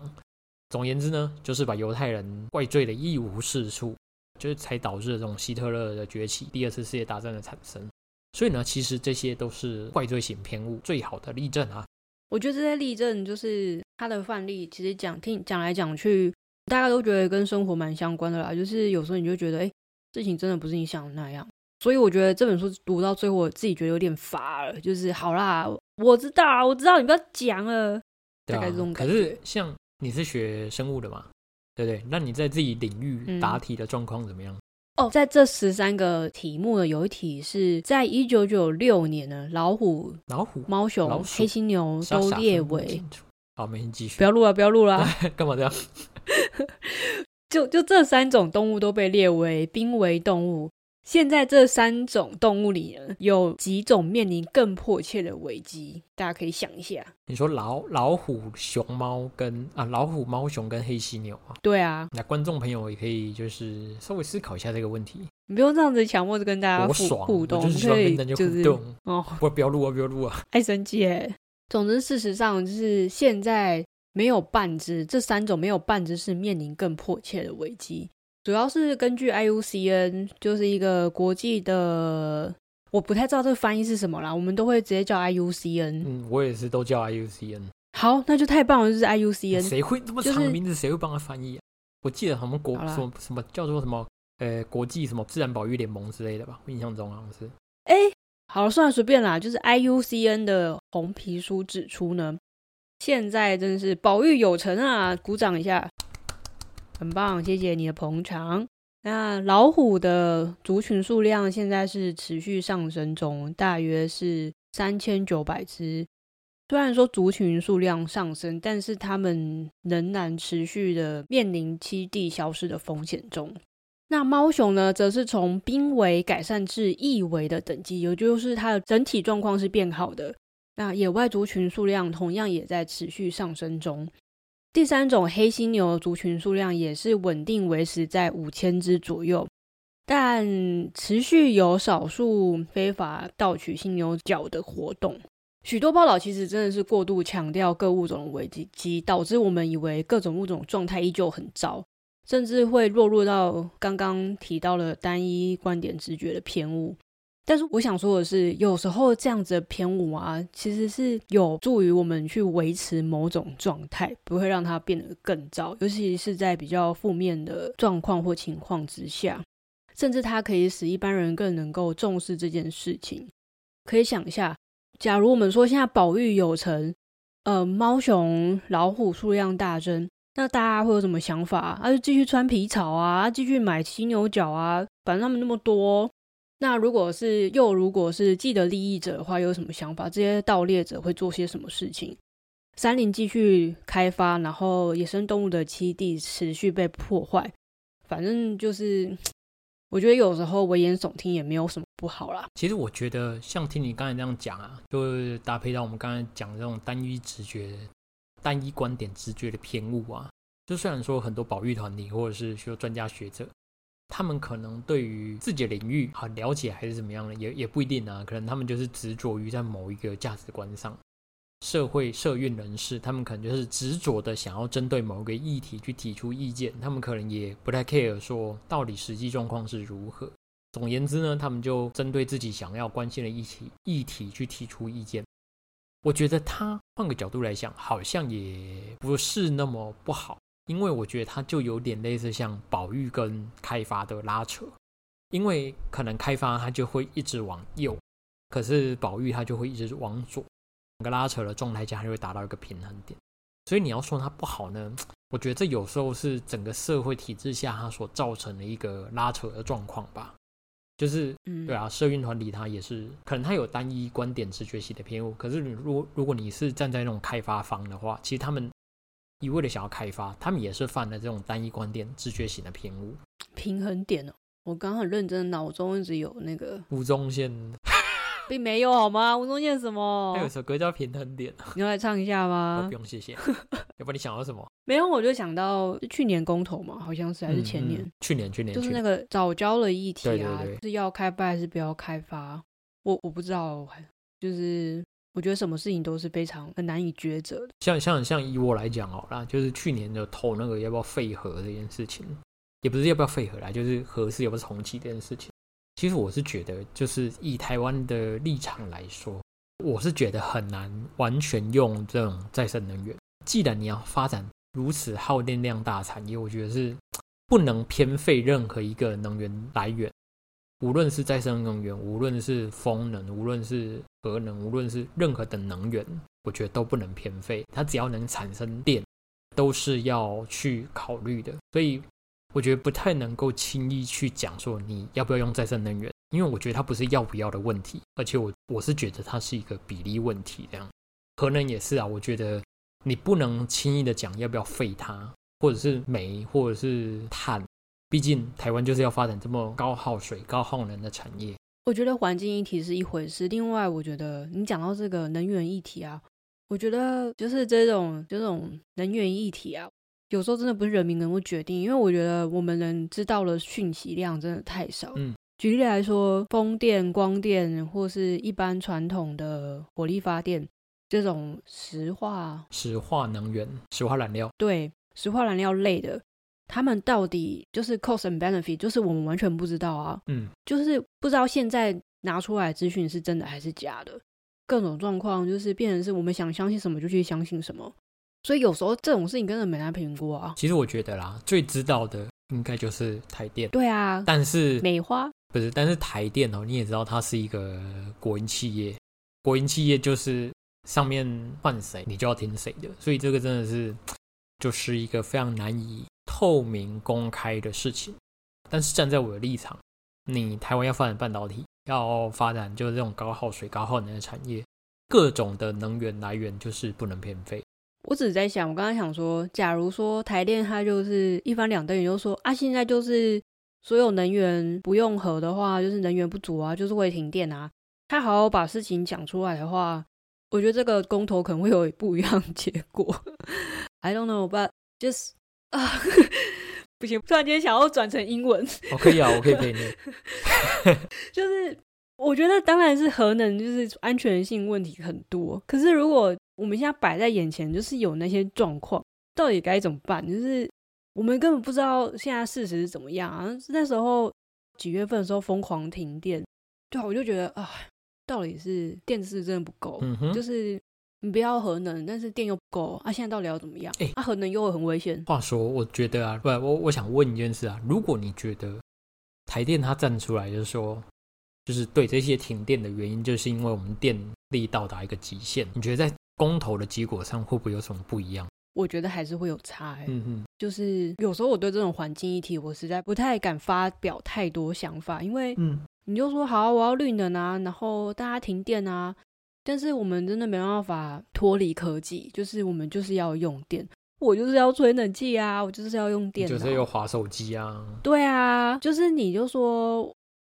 总言之呢，就是把犹太人怪罪的一无是处，就是才导致这种希特勒的崛起，第二次世界大战的产生。所以呢，其实这些都是怪罪型偏误最好的例证啊。
我觉得这些例证就是他的范例，其实讲听讲来讲去，大家都觉得跟生活蛮相关的啦。就是有时候你就觉得，哎，事情真的不是你想的那样。所以我觉得这本书读到最后，我自己觉得有点乏了。就是好啦。我知道，我知道，你不要讲了。大概这种
感觉。可是像你是学生物的嘛，对不对？那你在自己领域答题的状况怎么样？
哦，在这十三个题目呢，有一题是在一九九六年呢，老虎、
老虎、
猫熊、黑犀牛都列为……
好，没人继续。
不要录了，不要录了。
干嘛这样？
就就这三种动物都被列为濒危动物。现在这三种动物里呢，有几种面临更迫切的危机，大家可以想一下。
你说老老虎、熊猫跟啊老虎、猫熊跟黑犀牛啊？
对啊。
那观众朋友也可以就是稍微思考一下这个问题。
你不用这样子强迫着跟大家互动，
就是
可以
就是哦，不不要录啊，不要录啊，
爱生气哎。总之，事实上就是现在没有半只，这三种没有半只是面临更迫切的危机。主要是根据 IUCN，就是一个国际的，我不太知道这个翻译是什么啦，我们都会直接叫 IUCN。
嗯，我也是都叫 IUCN。
好，那就太棒了，就是 IUCN。
谁会这么长的名字？谁会帮他翻译？我记得他们国什么什么叫做什么呃国际什么自然保育联盟之类的吧？我印象中好像是。
哎，好了，算了，随便啦。就是 IUCN 的红皮书指出呢，现在真的是保育有成啊，鼓掌一下。很棒，谢谢你的捧场。那老虎的族群数量现在是持续上升中，大约是三千九百只。虽然说族群数量上升，但是他们仍然持续的面临栖地消失的风险中。那猫熊呢，则是从濒危改善至易危的等级，也就是它的整体状况是变好的。那野外族群数量同样也在持续上升中。第三种黑犀牛族群数量也是稳定维持在五千只左右，但持续有少数非法盗取犀牛角的活动。许多报道其实真的是过度强调各物种的危机，及导致我们以为各种物种状态依旧很糟，甚至会落入到刚刚提到了单一观点直觉的偏误。但是我想说的是，有时候这样子的偏误啊，其实是有助于我们去维持某种状态，不会让它变得更糟，尤其是在比较负面的状况或情况之下，甚至它可以使一般人更能够重视这件事情。可以想一下。假如我们说现在保育有成，呃，猫熊、老虎数量大增，那大家会有什么想法？啊，就继续穿皮草啊，继续买犀牛角啊，反正他们那么多。那如果是又如果是既得利益者的话，有什么想法？这些盗猎者会做些什么事情？山林继续开发，然后野生动物的栖地持续被破坏，反正就是。我觉得有时候危言耸听也没有什么不好啦。
其实我觉得像听你刚才这样讲啊，就搭配到我们刚才讲这种单一直觉、单一观点直觉的偏误啊。就虽然说很多保育团体或者是说专家学者，他们可能对于自己的领域很了解还是怎么样的，也也不一定啊。可能他们就是执着于在某一个价值观上。社会社运人士，他们可能就是执着的想要针对某一个议题去提出意见，他们可能也不太 care 说到底实际状况是如何。总言之呢，他们就针对自己想要关心的议题议题去提出意见。我觉得他换个角度来想，好像也不是那么不好，因为我觉得它就有点类似像保育跟开发的拉扯，因为可能开发它就会一直往右，可是保育它就会一直往左。整个拉扯的状态下，就会达到一个平衡点。所以你要说它不好呢，我觉得这有时候是整个社会体制下它所造成的一个拉扯的状况吧。就是，对啊，社运团体它也是可能它有单一观点直觉系的偏误。可是，如果如果你是站在那种开发方的话，其实他们一味的想要开发，他们也是犯了这种单一观点直觉型的偏误。
平衡点哦，我刚很认真，脑中一直有那个
吴宗宪。
并没有好吗？吴宗宪什么？
还有首歌叫《平衡点》，
你要来唱一下吗？
不用谢谢。要不你想到什么？
没有，我就想到去年公投嘛，好像是还是前年？
去年，去年
就是那个早教的议题啊，是要开发还是不要开发？我我不知道，就是我觉得什么事情都是非常很难以抉择的。
像像像以我来讲好啦，就是去年的投那个要不要废核这件事情，也不是要不要废核啦，就是核是要不要重启这件事情。其实我是觉得，就是以台湾的立场来说，我是觉得很难完全用这种再生能源。既然你要发展如此耗电量大产业，我觉得是不能偏废任何一个能源来源，无论是再生能源，无论是风能，无论是核能，无论是任何的能源，我觉得都不能偏废。它只要能产生电，都是要去考虑的。所以。我觉得不太能够轻易去讲说你要不要用再生能源，因为我觉得它不是要不要的问题，而且我我是觉得它是一个比例问题。这样核能也是啊，我觉得你不能轻易的讲要不要废它，或者是煤，或者是碳，毕竟台湾就是要发展这么高耗水、高耗能的产业。
我觉得环境议题是一回事，另外我觉得你讲到这个能源议题啊，我觉得就是这种这种能源议题啊。有时候真的不是人民能够决定，因为我觉得我们能知道的讯息量真的太少。嗯，举例来说，风电、光电或是一般传统的火力发电这种石化、
石化能源、石化燃料，
对，石化燃料类的，他们到底就是 cost and benefit，就是我们完全不知道啊。嗯，就是不知道现在拿出来资讯是真的还是假的，各种状况就是变成是我们想相信什么就去相信什么。所以有时候这种事情根本没来评估啊。
其实我觉得啦，最知道的应该就是台电。
对啊，
但是
美花
不是，但是台电哦，你也知道它是一个国营企业，国营企业就是上面换谁，你就要听谁的。所以这个真的是 就是一个非常难以透明公开的事情。但是站在我的立场，你台湾要发展半导体，要发展就是这种高耗水、高耗能的产业，各种的能源来源就是不能偏废。
我只在想，我刚刚想说，假如说台电它就是一翻两瞪眼，就说啊，现在就是所有能源不用核的话，就是能源不足啊，就是会停电啊。他好好把事情讲出来的话，我觉得这个公投可能会有不一样结果。I don't know, but just 啊，不行，突然间想要转成英文。
我可以啊，我可以陪你。
就是我觉得，当然是核能，就是安全性问题很多。可是如果我们现在摆在眼前，就是有那些状况，到底该怎么办？就是我们根本不知道现在事实是怎么样啊。那时候几月份的时候疯狂停电，对啊，我就觉得啊。到底是电是真的不够，就是你不要核能，但是电又不够啊！现在到底要怎么样？哎，啊，核能又很危险。
话说，我觉得啊，不，我我想问一件事啊，如果你觉得台电它站出来就是说，就是对这些停电的原因，就是因为我们电力到达一个极限，你觉得在公投的结果上会不会有什么不一样？
我觉得还是会有差。嗯哼，就是有时候我对这种环境议题，我实在不太敢发表太多想法，因为嗯。你就说好，我要绿能啊，然后大家停电啊，但是我们真的没办法脱离科技，就是我们就是要用电，我就是要吹冷气啊，我就是要用电，
就是要滑手机啊，
对啊，就是你就说，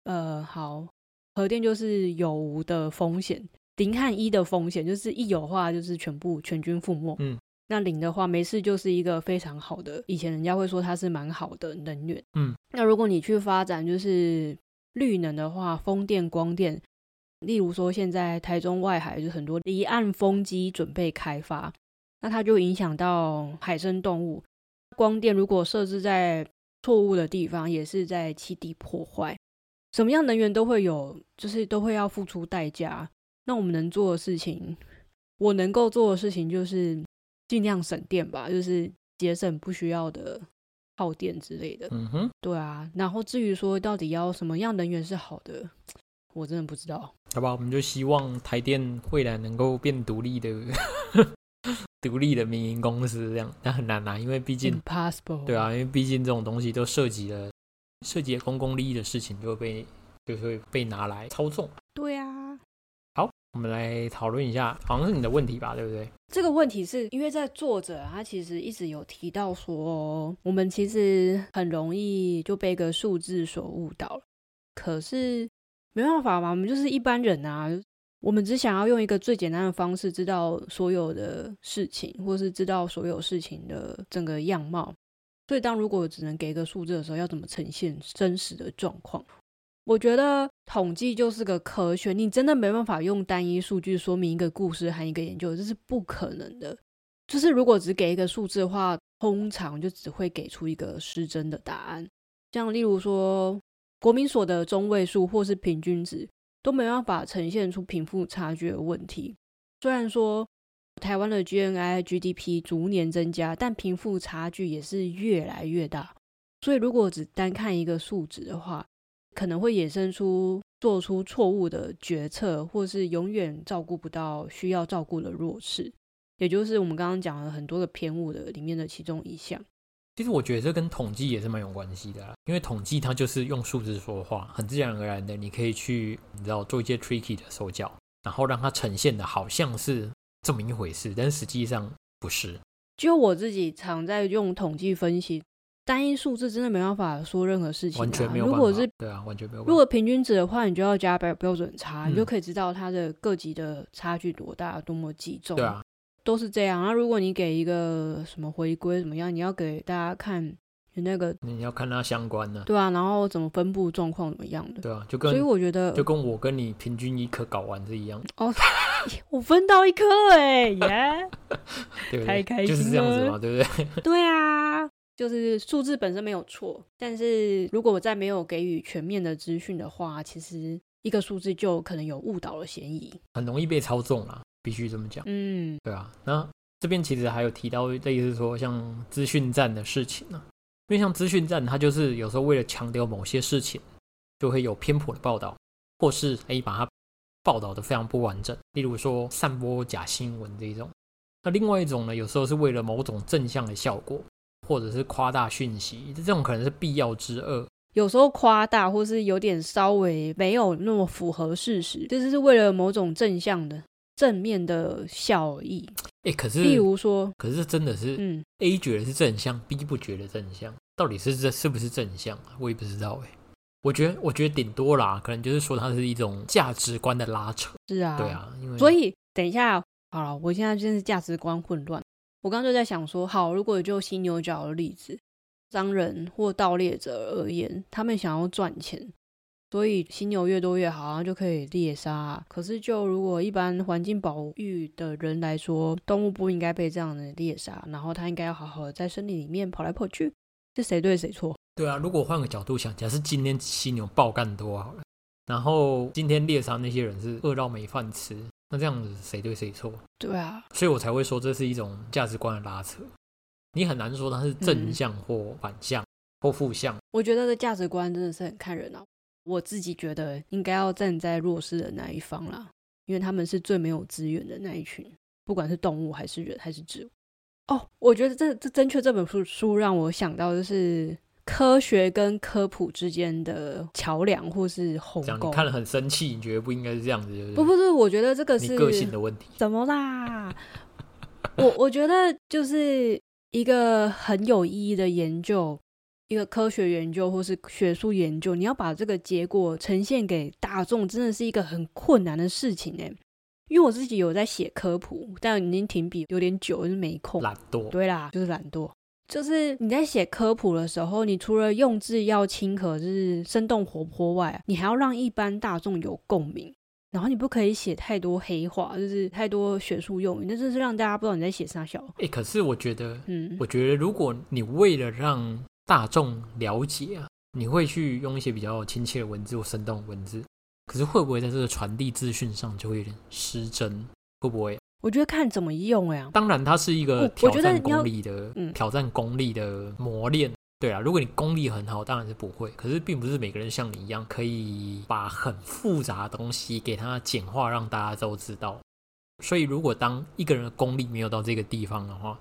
呃，好，核电就是有无的风险，零和一的风险，就是一有话就是全部全军覆没，嗯，那零的话没事就是一个非常好的，以前人家会说它是蛮好的能源，嗯，那如果你去发展就是。绿能的话，风电、光电，例如说现在台中外海就很多离岸风机准备开发，那它就影响到海生动物。光电如果设置在错误的地方，也是在基地破坏。什么样能源都会有，就是都会要付出代价。那我们能做的事情，我能够做的事情就是尽量省电吧，就是节省不需要的。耗电之类的，嗯哼，对啊。然后至于说到底要什么样能源是好的，我真的不知道。
好吧，我们就希望台电未来能够变独立的、独立的民营公司这样，但很难啊，因为毕竟
，impossible。
对啊，因为毕竟这种东西都涉及了涉及公共利益的事情，就会被就会被拿来操纵。
对啊。
好我们来讨论一下，好像是你的问题吧，对不对？
这个问题是因为在作者他其实一直有提到说，我们其实很容易就被一个数字所误导了。可是没办法嘛，我们就是一般人啊，我们只想要用一个最简单的方式知道所有的事情，或是知道所有事情的整个样貌。所以当如果只能给一个数字的时候，要怎么呈现真实的状况？我觉得统计就是个科学，你真的没办法用单一数据说明一个故事和一个研究，这是不可能的。就是如果只给一个数字的话，通常就只会给出一个失真的答案。像例如说，国民所得中位数或是平均值都没办法呈现出贫富差距的问题。虽然说台湾的 GNI、GDP 逐年增加，但贫富差距也是越来越大。所以如果只单看一个数值的话，可能会衍生出做出错误的决策，或是永远照顾不到需要照顾的弱势，也就是我们刚刚讲了很多的偏误的里面的其中一项。
其实我觉得这跟统计也是蛮有关系的，因为统计它就是用数字说话，很自然而然的，你可以去你知道做一些 tricky 的手脚，然后让它呈现的好像是这么一回事，但实际上不是。
就我自己常在用统计分析。单一数字真的没办法说任何事情。
完全没有
如果是
对啊，完全没有。
如果平均值的话，你就要加标标准差，你就可以知道它的各级的差距多大，多么集中。
对啊，
都是这样。那如果你给一个什么回归怎么样，你要给大家看那个，
你要看它相关的。
对啊，然后怎么分布状况怎么样的。
对啊，就跟
所以我觉得
就跟我跟你平均一颗睾丸是一样。
哦，我分到一颗哎耶，太开心了，
就是这样子嘛，对不对？
对啊。就是数字本身没有错，但是如果我在没有给予全面的资讯的话，其实一个数字就可能有误导的嫌疑，
很容易被操纵啦，必须这么讲。嗯，对啊。那这边其实还有提到类似说像资讯站的事情呢，因为像资讯站，它就是有时候为了强调某些事情，就会有偏颇的报道，或是可以把它报道的非常不完整，例如说散播假新闻这一种。那另外一种呢，有时候是为了某种正向的效果。或者是夸大讯息，这种可能是必要之恶。
有时候夸大，或是有点稍微没有那么符合事实，就是是为了某种正向的正面的效益。
哎，可是
例如说，
可是真的是，
嗯
，A 觉得是正向，B 不觉得正向，到底是这是不是正向啊？我也不知道哎。我觉得，我觉得顶多啦，可能就是说它是一种价值观的拉扯。
是啊，
对。啊，因为
所以等一下，好了，我现在真是价值观混乱。我刚刚就在想说，好，如果就犀牛角的例子，商人或盗猎者而言，他们想要赚钱，所以犀牛越多越好，然后就可以猎杀。可是就如果一般环境保育的人来说，动物不应该被这样的猎杀，然后它应该要好好的在森林里面跑来跑去，是谁对谁错？
对啊，如果换个角度想，假设今天犀牛爆干多好了，然后今天猎杀那些人是饿到没饭吃，那这样子谁对谁错？
对啊，
所以我才会说这是一种价值观的拉扯。你很难说它是正
嗯
向或反向或负向。
我觉得这价值观真的是很看人啊。我自己觉得应该要站在弱势的那一方啦，因为他们是最没有资源的那一群，不管是动物还是人还是植物。哦，我觉得这这正确这本书书让我想到就是科学跟科普之间的桥梁或是鸿沟
你。看了很生气，你觉得不应该是这样子，就是
不不是，我觉得这个是
你个性的问题。
怎么啦？我我觉得就是一个很有意义的研究，一个科学研究或是学术研究，你要把这个结果呈现给大众，真的是一个很困难的事情哎。因为我自己有在写科普，但已经停笔有点久，就是没空。
懒惰，
对啦，就是懒惰。就是你在写科普的时候，你除了用字要亲和，就是生动活泼外，你还要让一般大众有共鸣。然后你不可以写太多黑话，就是太多学术用语，那真是让大家不知道你在写啥小。
哎、可是我觉得，
嗯，
我觉得如果你为了让大众了解啊，你会去用一些比较亲切的文字或生动的文字，可是会不会在这个传递资讯上就会有点失真？会不会？
我觉得看怎么用呀。
当然，它是一
我
个挑战功力的，
嗯
挑战功力的磨练。对啊，如果你功力很好，当然是不会。可是并不是每个人像你一样，可以把很复杂的东西给它简化，让大家都知道。所以，如果当一个人的功力没有到这个地方的话，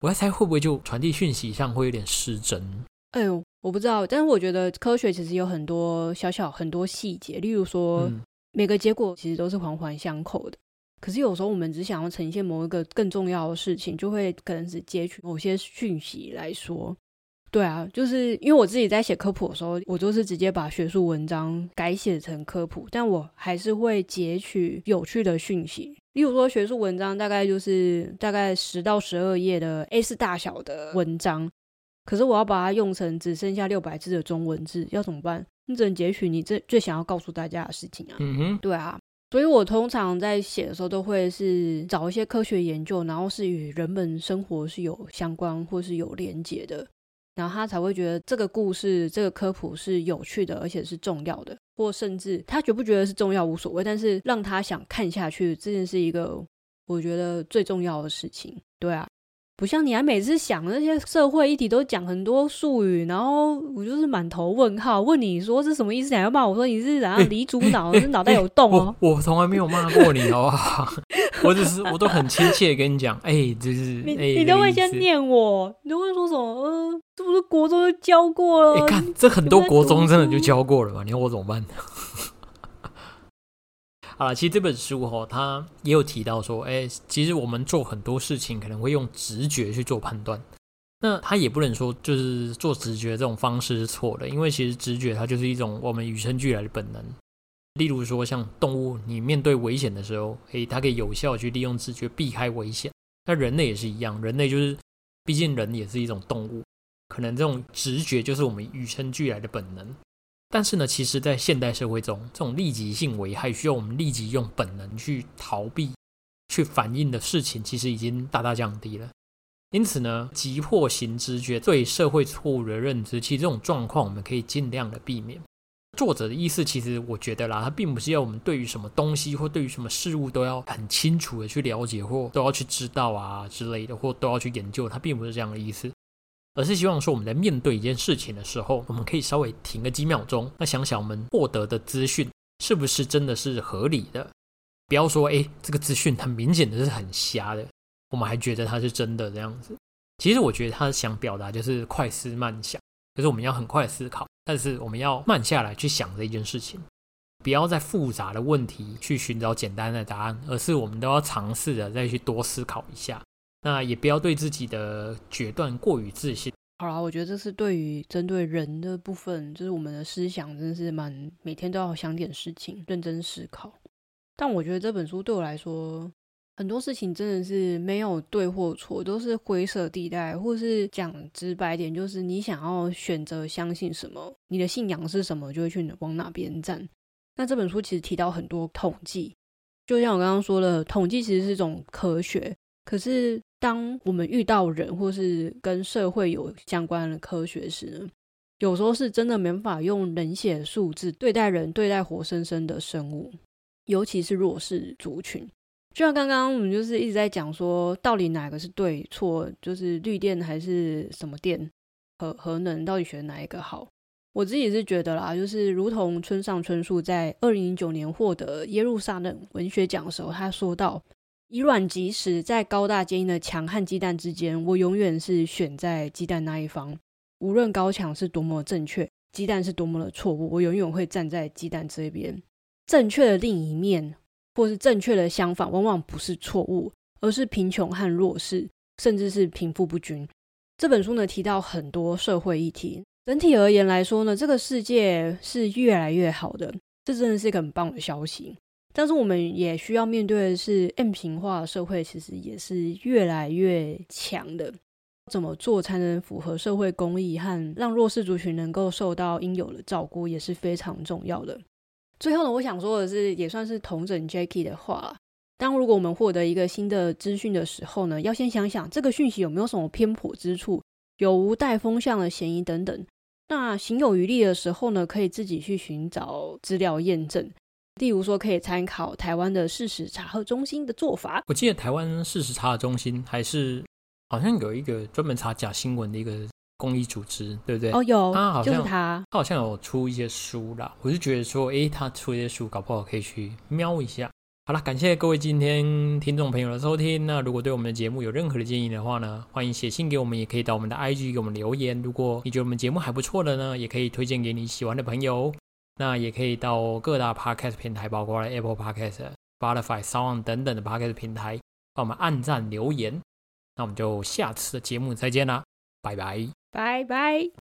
我在猜会不会就传递讯息上会有点失真？
哎呦，我不知道，但是我觉得科学其实有很多小小很多细节，例如说、
嗯，
每个结果其实都是环环相扣的。可是有时候我们只想要呈现某一个更重要的事情，就会可能只截取某些讯息来说。对啊，就是因为我自己在写科普的时候，我就是直接把学术文章改写成科普，但我还是会截取有趣的讯息。例如说，学术文章大概就是大概十到十二页的 A 四大小的文章，可是我要把它用成只剩下六百字的中文字，要怎么办？你只能截取你最最想要告诉大家的事情啊。
嗯哼，
对啊，所以我通常在写的时候都会是找一些科学研究，然后是与人们生活是有相关或是有连结的，然后他才会觉得这个故事、这个科普是有趣的，而且是重要的，或甚至他觉不觉得是重要无所谓，但是让他想看下去，这件是一个我觉得最重要的事情。对啊。不像你还每次想那些社会议题都讲很多术语，然后我就是满头问号，问你说是什么意思？你还要骂我说你是怎样离主脑，是脑袋有洞哦
我。我从来没有骂过你，好不好？我只是我都很亲切跟你讲，哎、就是
你都会先念我，你都会说什么？呃，这不是国中就教过了？
哎，看这很多国中真的就教过了吧？你要我怎么办？好了，其实这本书哈、哦，它也有提到说，哎，其实我们做很多事情可能会用直觉去做判断。那它也不能说就是做直觉这种方式是错的，因为其实直觉它就是一种我们与生俱来的本能。例如说，像动物，你面对危险的时候，诶，它可以有效去利用直觉避开危险。那人类也是一样，人类就是，毕竟人也是一种动物，可能这种直觉就是我们与生俱来的本能。但是呢，其实，在现代社会中，这种立即性危害需要我们立即用本能去逃避、去反应的事情，其实已经大大降低了。因此呢，急迫型直觉对社会错误的认知，其实这种状况我们可以尽量的避免。作者的意思，其实我觉得啦，他并不是要我们对于什么东西或对于什么事物都要很清楚的去了解，或都要去知道啊之类的，或都要去研究，他并不是这样的意思，而是希望说我们在面对一件事情的时候，我们可以稍微停个几秒钟，那想想我们获得的资讯是不是真的是合理的，不要说诶这个资讯很明显的是很瞎的，我们还觉得它是真的这样子。其实我觉得他想表达就是快思慢想，就是我们要很快思考。但是我们要慢下来去想这一件事情。不要在复杂的问题去寻找简单的答案，而是我们都要尝试的再去多思考一下。那也不要对自己的决断过于自信。
好啦，我觉得这是对于针对人的部分，就是我们的思想真的是蛮每天都要想点事情，认真思考。但我觉得这本书对我来说，很多事情真的是没有对或错，都是灰色地带，或是讲直白点，就是你想要选择相信什么，你的信仰是什么，就会去往哪边站。那这本书其实提到很多统计，就像我刚刚说的，统计其实是一种科学，可是。当我们遇到人或是跟社会有相关的科学时呢，有时候是真的没法用冷血数字对待人，对待活生生的生物，尤其是弱势族群。就像刚刚我们就是一直在讲说，到底哪个是对错，就是绿电还是什么电，核核能到底选哪一个好？我自己是觉得啦，就是如同村上春树在二零零九年获得耶路撒冷文学奖的时候，他说到。以卵击石，在高大坚硬的墙和鸡蛋之间，我永远是选在鸡蛋那一方。无论高墙是多么正确，鸡蛋是多么的错误，我永远会站在鸡蛋这边。正确的另一面，或是正确的相反，往往不是错误，而是贫穷和弱势，甚至是贫富不均。这本书呢提到很多社会议题。整体而言来说呢，这个世界是越来越好的，这真的是一个很棒的消息。但是我们也需要面对的是，M 型化社会其实也是越来越强的。怎么做才能符合社会公益和让弱势族群能够受到应有的照顾，也是非常重要的。最后呢，我想说的是，也算是同整 Jackie 的话。当如果我们获得一个新的资讯的时候呢，要先想想这个讯息有没有什么偏颇之处，有无带风向的嫌疑等等。那行有余力的时候呢，可以自己去寻找资料验证。例如说，可以参考台湾的事实查核中心的做法。
我记得台湾事实查核中心还是好像有一个专门查假新闻的一个公益组织，对不对？
哦，有，
他好
像他，
他好像有出一些书啦。我就觉得说，诶，他出一些书，搞不好可以去瞄一下。好了，感谢各位今天听众朋友的收听。那如果对我们的节目有任何的建议的话呢，欢迎写信给我们，也可以到我们的 IG 给我们留言。如果你觉得我们节目还不错的呢，也可以推荐给你喜欢的朋友。那也可以到各大 podcast 平台，包括 Apple Podcast、Spotify、Sound 等等的 podcast 平台，帮我们按赞留言。那我们就下次的节目再见啦，拜拜，
拜拜。